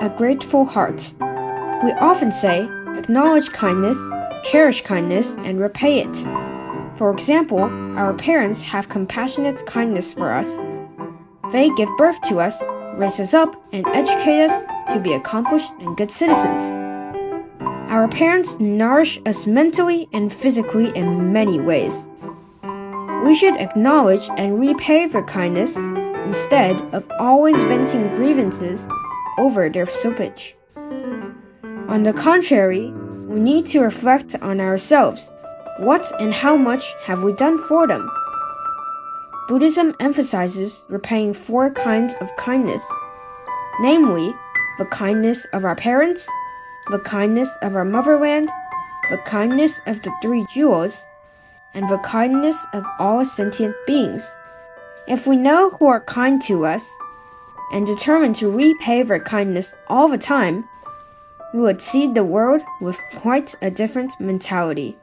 a grateful heart. We often say, acknowledge kindness, cherish kindness, and repay it. For example, our parents have compassionate kindness for us. They give birth to us, raise us up, and educate us to be accomplished and good citizens. Our parents nourish us mentally and physically in many ways. We should acknowledge and repay their kindness instead of always venting grievances over their slippage. On the contrary, we need to reflect on ourselves. What and how much have we done for them? Buddhism emphasizes repaying four kinds of kindness namely, the kindness of our parents, the kindness of our motherland, the kindness of the three jewels, and the kindness of all sentient beings. If we know who are kind to us and determined to repay their kindness all the time, we would see the world with quite a different mentality.